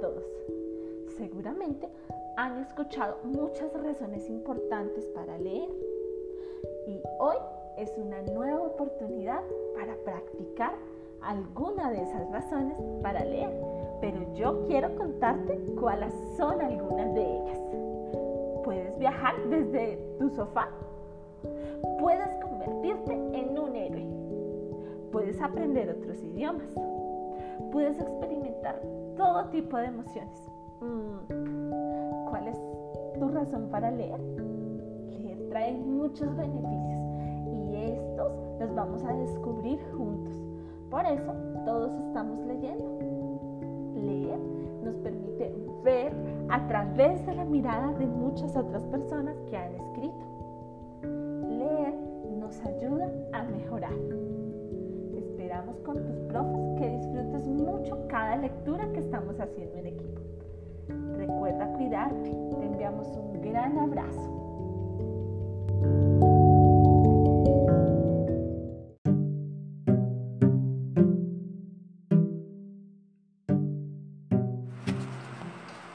todos. Seguramente han escuchado muchas razones importantes para leer. Y hoy es una nueva oportunidad para practicar alguna de esas razones para leer, pero yo quiero contarte cuáles son algunas de ellas. Puedes viajar desde tu sofá, puedes convertirte en un héroe, puedes aprender otros idiomas, puedes experimentar todo tipo de emociones. Mm, ¿Cuál es tu razón para leer? Leer trae muchos beneficios y estos los vamos a descubrir juntos. Por eso todos estamos leyendo. Leer nos permite ver a través de la mirada de muchas otras personas que han escrito. Lectura que estamos haciendo en equipo. Recuerda cuidarte. Te enviamos un gran abrazo.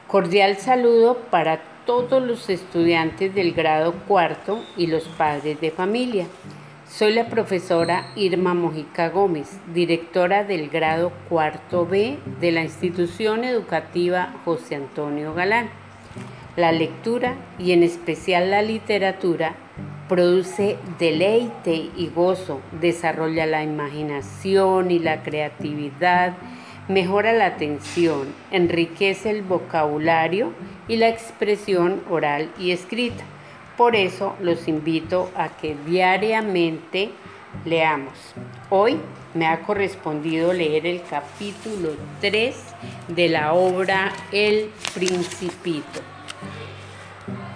Cordial saludo para todos los estudiantes del grado cuarto y los padres de familia. Soy la profesora Irma Mojica Gómez, directora del grado cuarto B de la institución educativa José Antonio Galán. La lectura y en especial la literatura produce deleite y gozo, desarrolla la imaginación y la creatividad, mejora la atención, enriquece el vocabulario y la expresión oral y escrita. Por eso los invito a que diariamente leamos. Hoy me ha correspondido leer el capítulo 3 de la obra El Principito.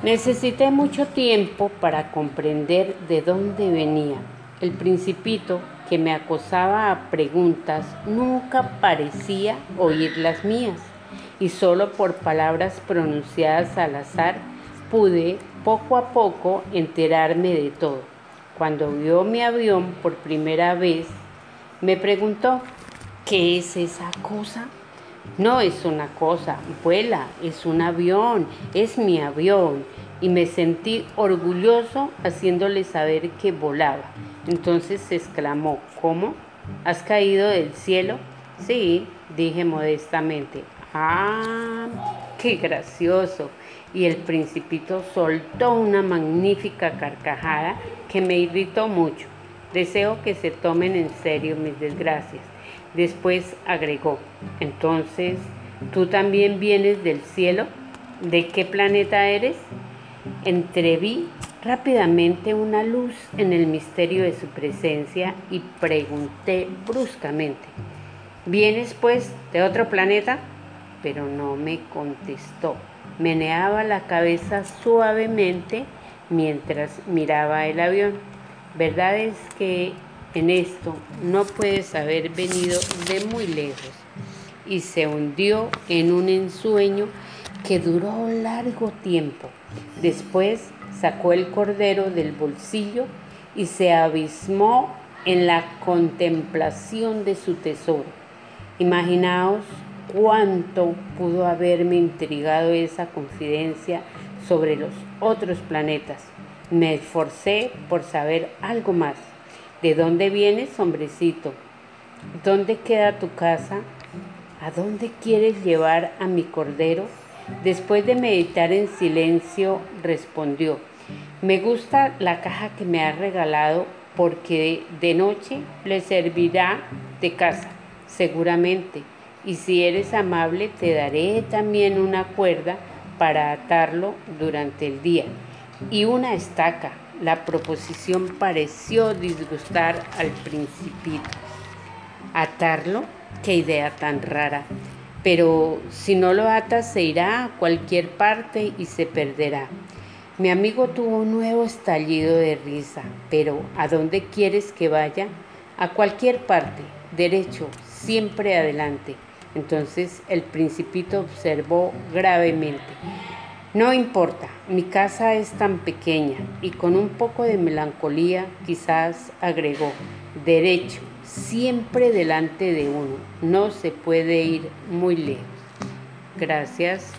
Necesité mucho tiempo para comprender de dónde venía. El Principito que me acosaba a preguntas nunca parecía oír las mías y solo por palabras pronunciadas al azar pude poco a poco enterarme de todo. Cuando vio mi avión por primera vez, me preguntó, ¿qué es esa cosa? No es una cosa, vuela, es un avión, es mi avión. Y me sentí orgulloso haciéndole saber que volaba. Entonces exclamó, ¿cómo? ¿Has caído del cielo? Sí, dije modestamente. Ah, qué gracioso. Y el principito soltó una magnífica carcajada que me irritó mucho. Deseo que se tomen en serio mis desgracias. Después agregó, entonces, ¿tú también vienes del cielo? ¿De qué planeta eres? Entreví rápidamente una luz en el misterio de su presencia y pregunté bruscamente, ¿vienes pues de otro planeta? Pero no me contestó. Meneaba la cabeza suavemente mientras miraba el avión. Verdad es que en esto no puedes haber venido de muy lejos. Y se hundió en un ensueño que duró largo tiempo. Después sacó el cordero del bolsillo y se abismó en la contemplación de su tesoro. Imaginaos cuánto pudo haberme intrigado esa confidencia sobre los otros planetas. Me esforcé por saber algo más. ¿De dónde vienes, hombrecito? ¿Dónde queda tu casa? ¿A dónde quieres llevar a mi cordero? Después de meditar en silencio, respondió, me gusta la caja que me has regalado porque de noche le servirá de casa, seguramente. Y si eres amable, te daré también una cuerda para atarlo durante el día y una estaca. La proposición pareció disgustar al principito. ¿Atarlo? Qué idea tan rara. Pero si no lo atas se irá a cualquier parte y se perderá. Mi amigo tuvo un nuevo estallido de risa. Pero ¿a dónde quieres que vaya? A cualquier parte, derecho, siempre adelante. Entonces el principito observó gravemente. No importa, mi casa es tan pequeña y con un poco de melancolía quizás agregó, derecho, siempre delante de uno, no se puede ir muy lejos. Gracias.